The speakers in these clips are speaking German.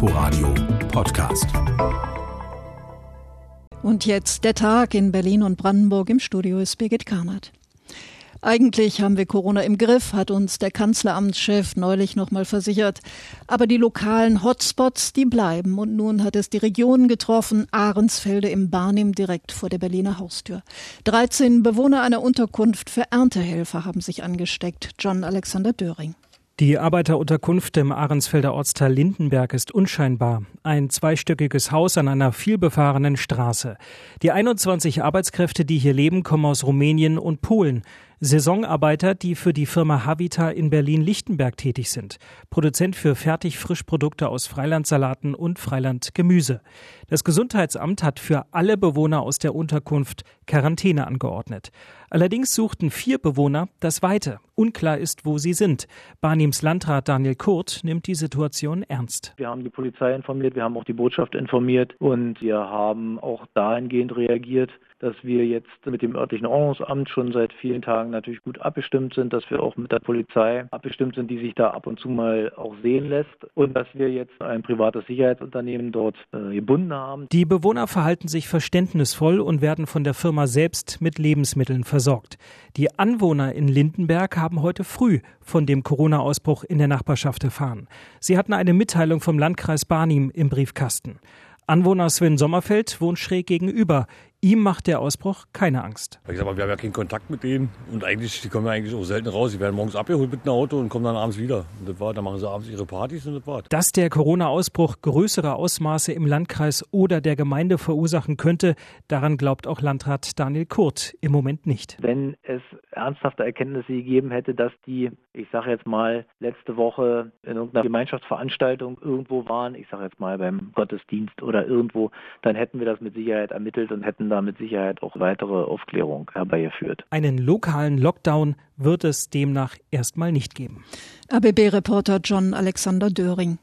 Inforadio Podcast. Und jetzt der Tag in Berlin und Brandenburg. Im Studio ist Birgit Karnert. Eigentlich haben wir Corona im Griff, hat uns der Kanzleramtschef neulich nochmal versichert. Aber die lokalen Hotspots, die bleiben. Und nun hat es die Region getroffen, Ahrensfelde im Barnim direkt vor der Berliner Haustür. 13 Bewohner einer Unterkunft für Erntehelfer haben sich angesteckt. John Alexander Döring. Die Arbeiterunterkunft im Ahrensfelder Ortsteil Lindenberg ist unscheinbar. Ein zweistöckiges Haus an einer vielbefahrenen Straße. Die 21 Arbeitskräfte, die hier leben, kommen aus Rumänien und Polen. Saisonarbeiter, die für die Firma Havita in Berlin-Lichtenberg tätig sind. Produzent für Fertigfrischprodukte aus Freilandsalaten und Freilandgemüse. Das Gesundheitsamt hat für alle Bewohner aus der Unterkunft Quarantäne angeordnet. Allerdings suchten vier Bewohner das Weite. Unklar ist, wo sie sind. Barnims Landrat Daniel Kurt nimmt die Situation ernst. Wir haben die Polizei informiert, wir haben auch die Botschaft informiert und wir haben auch dahingehend reagiert, dass wir jetzt mit dem örtlichen Ordnungsamt schon seit vielen Tagen natürlich gut abgestimmt sind, dass wir auch mit der Polizei abgestimmt sind, die sich da ab und zu mal auch sehen lässt und dass wir jetzt ein privates Sicherheitsunternehmen dort äh, gebunden haben. Die Bewohner verhalten sich verständnisvoll und werden von der Firma selbst mit Lebensmitteln versorgt. Die Anwohner in Lindenberg haben heute früh von dem Corona-Ausbruch in der Nachbarschaft erfahren. Sie hatten eine Mitteilung vom Landkreis Barnim im Briefkasten. Anwohner Sven Sommerfeld wohnt schräg gegenüber. Ihm macht der Ausbruch keine Angst. Ich sag mal, wir haben ja keinen Kontakt mit denen und eigentlich, die kommen ja eigentlich auch selten raus. Die werden morgens abgeholt mit einem Auto und kommen dann abends wieder. Und das war, dann machen sie abends ihre Partys und das war's. Dass der Corona-Ausbruch größere Ausmaße im Landkreis oder der Gemeinde verursachen könnte, daran glaubt auch Landrat Daniel Kurt im Moment nicht. Wenn es ernsthafte Erkenntnisse gegeben hätte, dass die, ich sage jetzt mal, letzte Woche in irgendeiner Gemeinschaftsveranstaltung irgendwo waren, ich sage jetzt mal beim Gottesdienst oder irgendwo, dann hätten wir das mit Sicherheit ermittelt und hätten da mit Sicherheit auch weitere Aufklärung herbeigeführt. Einen lokalen Lockdown wird es demnach erstmal nicht geben. ABB-Reporter John Alexander Döring.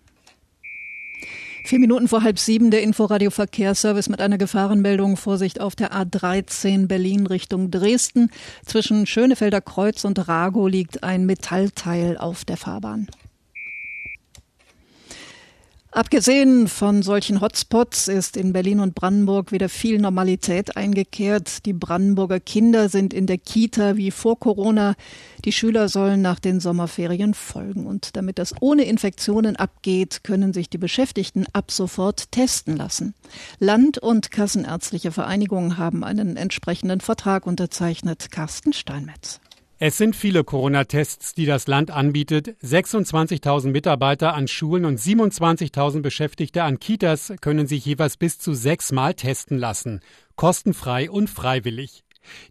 Vier Minuten vor halb sieben der Inforadio Verkehrsservice mit einer Gefahrenmeldung. Vorsicht auf der A13 Berlin Richtung Dresden. Zwischen Schönefelder Kreuz und Rago liegt ein Metallteil auf der Fahrbahn. Abgesehen von solchen Hotspots ist in Berlin und Brandenburg wieder viel Normalität eingekehrt. Die Brandenburger Kinder sind in der Kita wie vor Corona. Die Schüler sollen nach den Sommerferien folgen. Und damit das ohne Infektionen abgeht, können sich die Beschäftigten ab sofort testen lassen. Land- und Kassenärztliche Vereinigungen haben einen entsprechenden Vertrag unterzeichnet. Carsten Steinmetz. Es sind viele Corona-Tests, die das Land anbietet. 26.000 Mitarbeiter an Schulen und 27.000 Beschäftigte an Kitas können sich jeweils bis zu sechsmal testen lassen. Kostenfrei und freiwillig.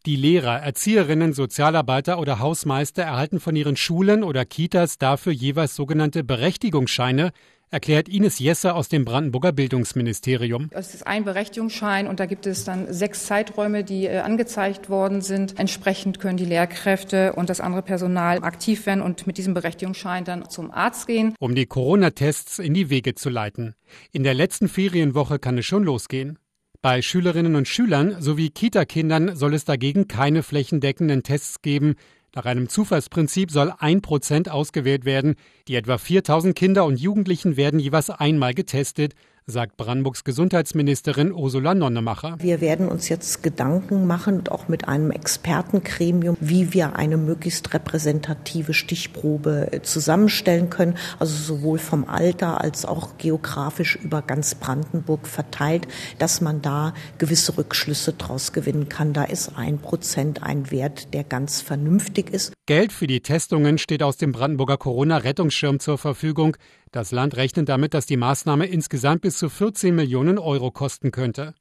Die Lehrer, Erzieherinnen, Sozialarbeiter oder Hausmeister erhalten von ihren Schulen oder Kitas dafür jeweils sogenannte Berechtigungsscheine, erklärt Ines Jesse aus dem Brandenburger Bildungsministerium. Es ist ein Berechtigungsschein und da gibt es dann sechs Zeiträume, die äh, angezeigt worden sind. Entsprechend können die Lehrkräfte und das andere Personal aktiv werden und mit diesem Berechtigungsschein dann zum Arzt gehen. Um die Corona-Tests in die Wege zu leiten. In der letzten Ferienwoche kann es schon losgehen. Bei Schülerinnen und Schülern sowie Kita-Kindern soll es dagegen keine flächendeckenden Tests geben, nach einem Zufallsprinzip soll ein Prozent ausgewählt werden. Die etwa 4000 Kinder und Jugendlichen werden jeweils einmal getestet sagt Brandenburgs Gesundheitsministerin Ursula Nonnemacher. Wir werden uns jetzt Gedanken machen, auch mit einem Expertengremium, wie wir eine möglichst repräsentative Stichprobe äh, zusammenstellen können, also sowohl vom Alter als auch geografisch über ganz Brandenburg verteilt, dass man da gewisse Rückschlüsse daraus gewinnen kann. Da ist ein Prozent ein Wert, der ganz vernünftig ist. Geld für die Testungen steht aus dem Brandenburger Corona-Rettungsschirm zur Verfügung. Das Land rechnet damit, dass die Maßnahme insgesamt bis zu 14 Millionen Euro kosten könnte.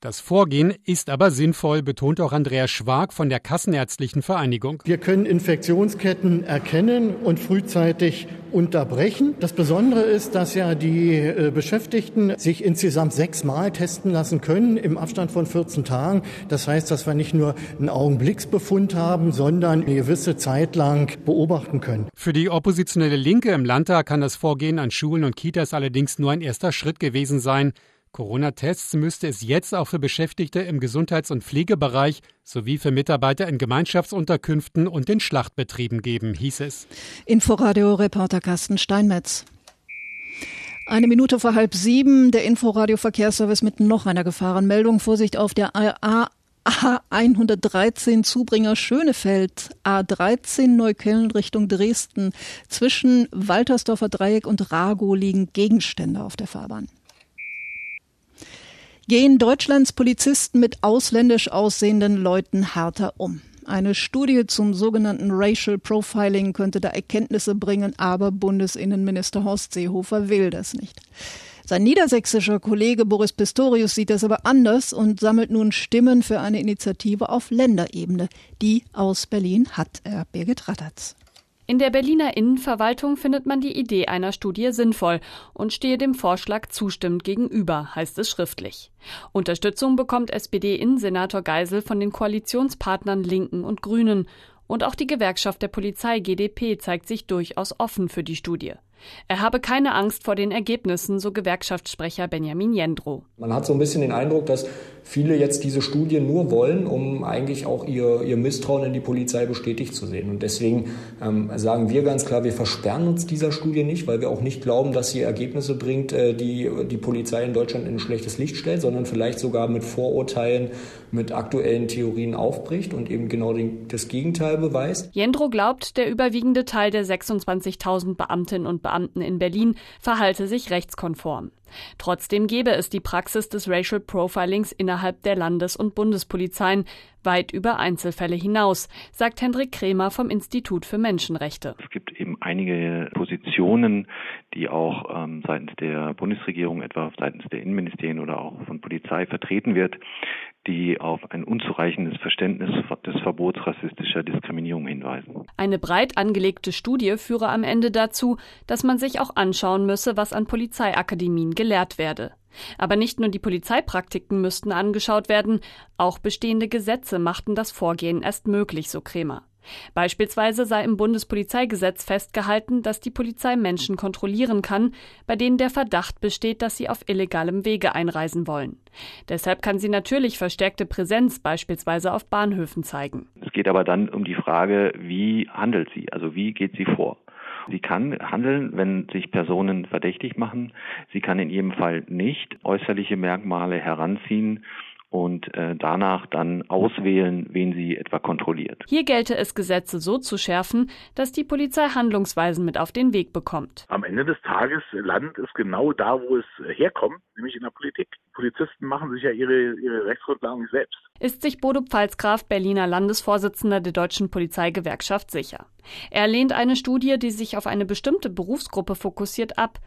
Das Vorgehen ist aber sinnvoll, betont auch Andreas Schwag von der Kassenärztlichen Vereinigung. Wir können Infektionsketten erkennen und frühzeitig unterbrechen. Das Besondere ist, dass ja die äh, Beschäftigten sich insgesamt sechsmal testen lassen können im Abstand von 14 Tagen. Das heißt, dass wir nicht nur einen Augenblicksbefund haben, sondern eine gewisse Zeit lang beobachten können. Für die oppositionelle Linke im Landtag kann das Vorgehen an Schulen und Kitas allerdings nur ein erster Schritt gewesen sein. Corona-Tests müsste es jetzt auch für Beschäftigte im Gesundheits- und Pflegebereich sowie für Mitarbeiter in Gemeinschaftsunterkünften und den Schlachtbetrieben geben, hieß es. Inforadio-Reporter Carsten Steinmetz. Eine Minute vor halb sieben, der Inforadio-Verkehrsservice mit noch einer Gefahrenmeldung. Vorsicht auf der A A113 Zubringer Schönefeld, A13 Neukölln Richtung Dresden. Zwischen Waltersdorfer Dreieck und Rago liegen Gegenstände auf der Fahrbahn. Gehen Deutschlands Polizisten mit ausländisch aussehenden Leuten härter um? Eine Studie zum sogenannten Racial Profiling könnte da Erkenntnisse bringen, aber Bundesinnenminister Horst Seehofer will das nicht. Sein niedersächsischer Kollege Boris Pistorius sieht das aber anders und sammelt nun Stimmen für eine Initiative auf Länderebene. Die aus Berlin hat er Birgit Rattertz. In der Berliner Innenverwaltung findet man die Idee einer Studie sinnvoll und stehe dem Vorschlag zustimmend gegenüber, heißt es schriftlich. Unterstützung bekommt SPD-Innensenator Geisel von den Koalitionspartnern Linken und Grünen. Und auch die Gewerkschaft der Polizei GDP zeigt sich durchaus offen für die Studie. Er habe keine Angst vor den Ergebnissen, so Gewerkschaftssprecher Benjamin Jendro. Man hat so ein bisschen den Eindruck, dass viele jetzt diese Studie nur wollen, um eigentlich auch ihr, ihr Misstrauen in die Polizei bestätigt zu sehen. Und deswegen ähm, sagen wir ganz klar, wir versperren uns dieser Studie nicht, weil wir auch nicht glauben, dass sie Ergebnisse bringt, äh, die die Polizei in Deutschland in ein schlechtes Licht stellt, sondern vielleicht sogar mit Vorurteilen, mit aktuellen Theorien aufbricht und eben genau den, das Gegenteil beweist. Jendro glaubt, der überwiegende Teil der 26.000 Beamtinnen und Beamten Beamten in Berlin verhalte sich rechtskonform. Trotzdem gebe es die Praxis des Racial Profilings innerhalb der Landes- und Bundespolizeien weit über Einzelfälle hinaus, sagt Hendrik Kremer vom Institut für Menschenrechte. Es gibt eben einige Positionen, die auch ähm, seitens der Bundesregierung, etwa seitens der Innenministerien oder auch von Polizei vertreten wird, die auf ein unzureichendes Verständnis des Verbots rassistischer Diskriminierung hinweisen. Eine breit angelegte Studie führe am Ende dazu, dass man sich auch anschauen müsse, was an Polizeiakademien gelehrt werde. Aber nicht nur die Polizeipraktiken müssten angeschaut werden, auch bestehende Gesetze machten das Vorgehen erst möglich, so Kremer. Beispielsweise sei im Bundespolizeigesetz festgehalten, dass die Polizei Menschen kontrollieren kann, bei denen der Verdacht besteht, dass sie auf illegalem Wege einreisen wollen. Deshalb kann sie natürlich verstärkte Präsenz beispielsweise auf Bahnhöfen zeigen. Es geht aber dann um die Frage, wie handelt sie, also wie geht sie vor? Sie kann handeln, wenn sich Personen verdächtig machen. Sie kann in jedem Fall nicht äußerliche Merkmale heranziehen und äh, danach dann auswählen, wen sie etwa kontrolliert. Hier gelte es, Gesetze so zu schärfen, dass die Polizei Handlungsweisen mit auf den Weg bekommt. Am Ende des Tages landet es genau da, wo es herkommt, nämlich in der Politik. Polizisten machen sich ja ihre, ihre Rechtsgrundlagen nicht selbst. Ist sich Bodo Pfalzgraf, Berliner Landesvorsitzender der Deutschen Polizeigewerkschaft, sicher. Er lehnt eine Studie, die sich auf eine bestimmte Berufsgruppe fokussiert, ab.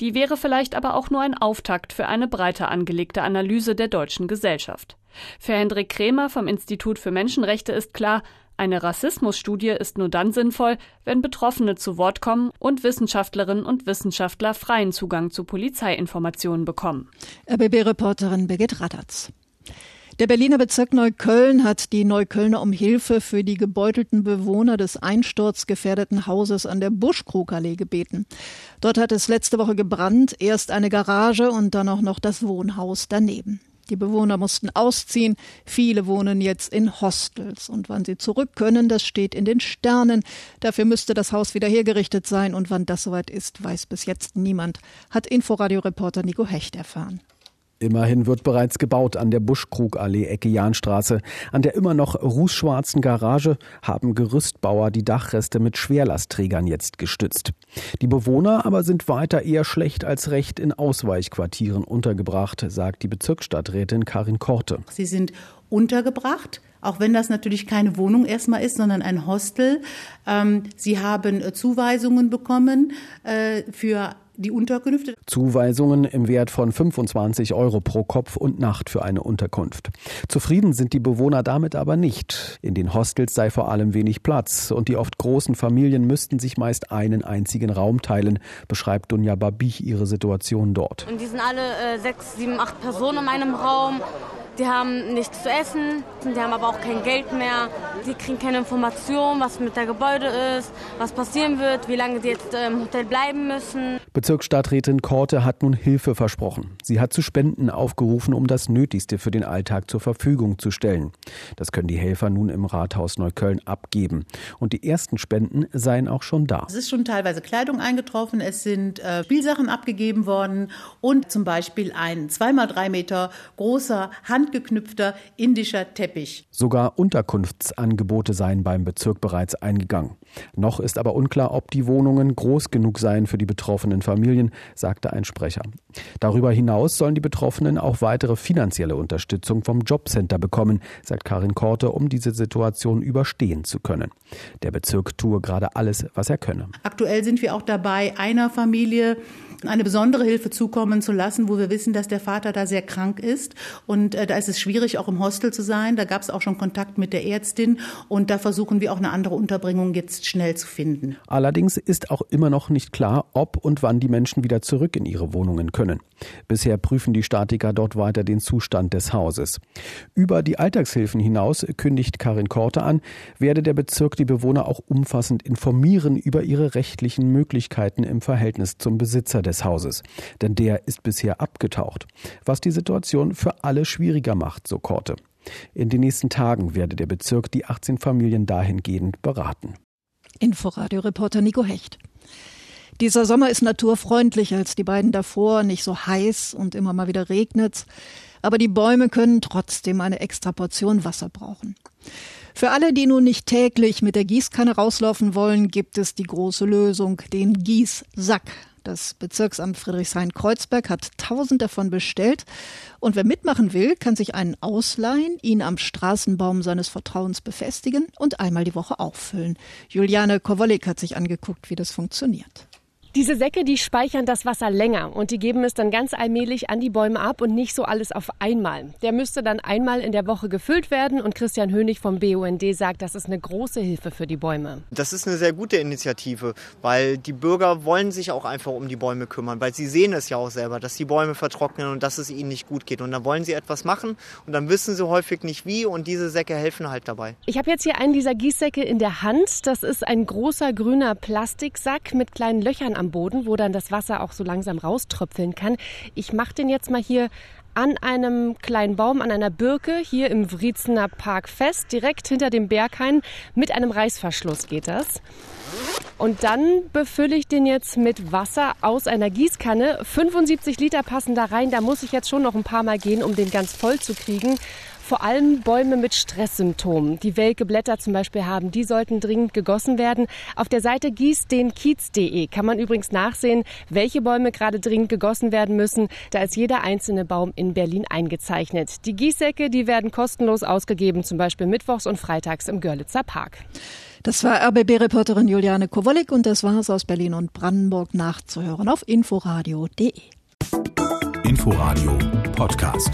Die wäre vielleicht aber auch nur ein Auftakt für eine breiter angelegte Analyse der deutschen Gesellschaft. Für Hendrik Krämer vom Institut für Menschenrechte ist klar, eine Rassismusstudie ist nur dann sinnvoll, wenn Betroffene zu Wort kommen und Wissenschaftlerinnen und Wissenschaftler freien Zugang zu Polizeiinformationen bekommen. RBB-Reporterin Birgit Radatz. Der Berliner Bezirk Neukölln hat die Neuköllner um Hilfe für die gebeutelten Bewohner des einsturzgefährdeten Hauses an der Buschkrugallee gebeten. Dort hat es letzte Woche gebrannt, erst eine Garage und dann auch noch das Wohnhaus daneben. Die Bewohner mussten ausziehen. Viele wohnen jetzt in Hostels. Und wann sie zurück können, das steht in den Sternen. Dafür müsste das Haus wieder hergerichtet sein. Und wann das soweit ist, weiß bis jetzt niemand, hat Inforadio-Reporter Nico Hecht erfahren. Immerhin wird bereits gebaut an der Buschkrugallee Ecke Jahnstraße. An der immer noch rußschwarzen Garage haben Gerüstbauer die Dachreste mit Schwerlastträgern jetzt gestützt. Die Bewohner aber sind weiter eher schlecht als recht in Ausweichquartieren untergebracht, sagt die Bezirksstadträtin Karin Korte. Sie sind untergebracht, auch wenn das natürlich keine Wohnung erstmal ist, sondern ein Hostel. Ähm, sie haben äh, Zuweisungen bekommen äh, für die Unterkünfte. Zuweisungen im Wert von 25 Euro pro Kopf und Nacht für eine Unterkunft. Zufrieden sind die Bewohner damit aber nicht. In den Hostels sei vor allem wenig Platz und die oft großen Familien müssten sich meist einen einzigen Raum teilen, beschreibt Dunja Babich ihre Situation dort. Und die sind alle äh, sechs, sieben, acht Personen in einem Raum. Die haben nichts zu essen, die haben aber auch kein Geld mehr. Die kriegen keine Information, was mit der Gebäude ist, was passieren wird, wie lange die jetzt im Hotel bleiben müssen. Bezirksstadträtin Korte hat nun Hilfe versprochen. Sie hat zu Spenden aufgerufen, um das Nötigste für den Alltag zur Verfügung zu stellen. Das können die Helfer nun im Rathaus Neukölln abgeben. Und die ersten Spenden seien auch schon da. Es ist schon teilweise Kleidung eingetroffen, es sind äh, Spielsachen abgegeben worden und zum Beispiel ein zweimal drei Meter großer Hand handgeknüpfter indischer Teppich. Sogar Unterkunftsangebote seien beim Bezirk bereits eingegangen. Noch ist aber unklar, ob die Wohnungen groß genug seien für die betroffenen Familien, sagte ein Sprecher. Darüber hinaus sollen die Betroffenen auch weitere finanzielle Unterstützung vom Jobcenter bekommen, sagt Karin Korte, um diese Situation überstehen zu können. Der Bezirk tue gerade alles, was er könne. Aktuell sind wir auch dabei, einer Familie eine besondere Hilfe zukommen zu lassen, wo wir wissen, dass der Vater da sehr krank ist. Und äh, da ist es schwierig, auch im Hostel zu sein. Da gab es auch schon Kontakt mit der Ärztin. Und da versuchen wir auch eine andere Unterbringung jetzt schnell zu finden. Allerdings ist auch immer noch nicht klar, ob und wann die Menschen wieder zurück in ihre Wohnungen können. Bisher prüfen die Statiker dort weiter den Zustand des Hauses. Über die Alltagshilfen hinaus kündigt Karin Korte an, werde der Bezirk die Bewohner auch umfassend informieren über ihre rechtlichen Möglichkeiten im Verhältnis zum Besitzer des des Hauses, denn der ist bisher abgetaucht, was die Situation für alle schwieriger macht, so Korte. In den nächsten Tagen werde der Bezirk die 18 Familien dahingehend beraten. Inforadio-Reporter Nico Hecht. Dieser Sommer ist naturfreundlicher als die beiden davor, nicht so heiß und immer mal wieder regnet's. Aber die Bäume können trotzdem eine extra Portion Wasser brauchen. Für alle, die nun nicht täglich mit der Gießkanne rauslaufen wollen, gibt es die große Lösung, den Gießsack. Das Bezirksamt Friedrichshain-Kreuzberg hat tausend davon bestellt. Und wer mitmachen will, kann sich einen ausleihen, ihn am Straßenbaum seines Vertrauens befestigen und einmal die Woche auffüllen. Juliane Kowolik hat sich angeguckt, wie das funktioniert. Diese Säcke, die speichern das Wasser länger und die geben es dann ganz allmählich an die Bäume ab und nicht so alles auf einmal. Der müsste dann einmal in der Woche gefüllt werden und Christian Hönig vom BUND sagt, das ist eine große Hilfe für die Bäume. Das ist eine sehr gute Initiative, weil die Bürger wollen sich auch einfach um die Bäume kümmern, weil sie sehen es ja auch selber, dass die Bäume vertrocknen und dass es ihnen nicht gut geht. Und dann wollen sie etwas machen und dann wissen sie häufig nicht wie und diese Säcke helfen halt dabei. Ich habe jetzt hier einen dieser Gießsäcke in der Hand. Das ist ein großer grüner Plastiksack mit kleinen Löchern am Boden, wo dann das Wasser auch so langsam rauströpfeln kann. Ich mache den jetzt mal hier an einem kleinen Baum, an einer Birke hier im Wriezener Park fest, direkt hinter dem Berghain. Mit einem Reißverschluss geht das. Und dann befülle ich den jetzt mit Wasser aus einer Gießkanne. 75 Liter passen da rein. Da muss ich jetzt schon noch ein paar Mal gehen, um den ganz voll zu kriegen vor allem Bäume mit Stresssymptomen, die welke Blätter zum Beispiel haben, die sollten dringend gegossen werden. Auf der Seite gießdenkiez.de kann man übrigens nachsehen, welche Bäume gerade dringend gegossen werden müssen. Da ist jeder einzelne Baum in Berlin eingezeichnet. Die Gießsäcke, die werden kostenlos ausgegeben, zum Beispiel mittwochs und freitags im Görlitzer Park. Das war RBB-Reporterin Juliane Kowolik und das war es aus Berlin und Brandenburg nachzuhören auf inforadio.de. Inforadio Podcast.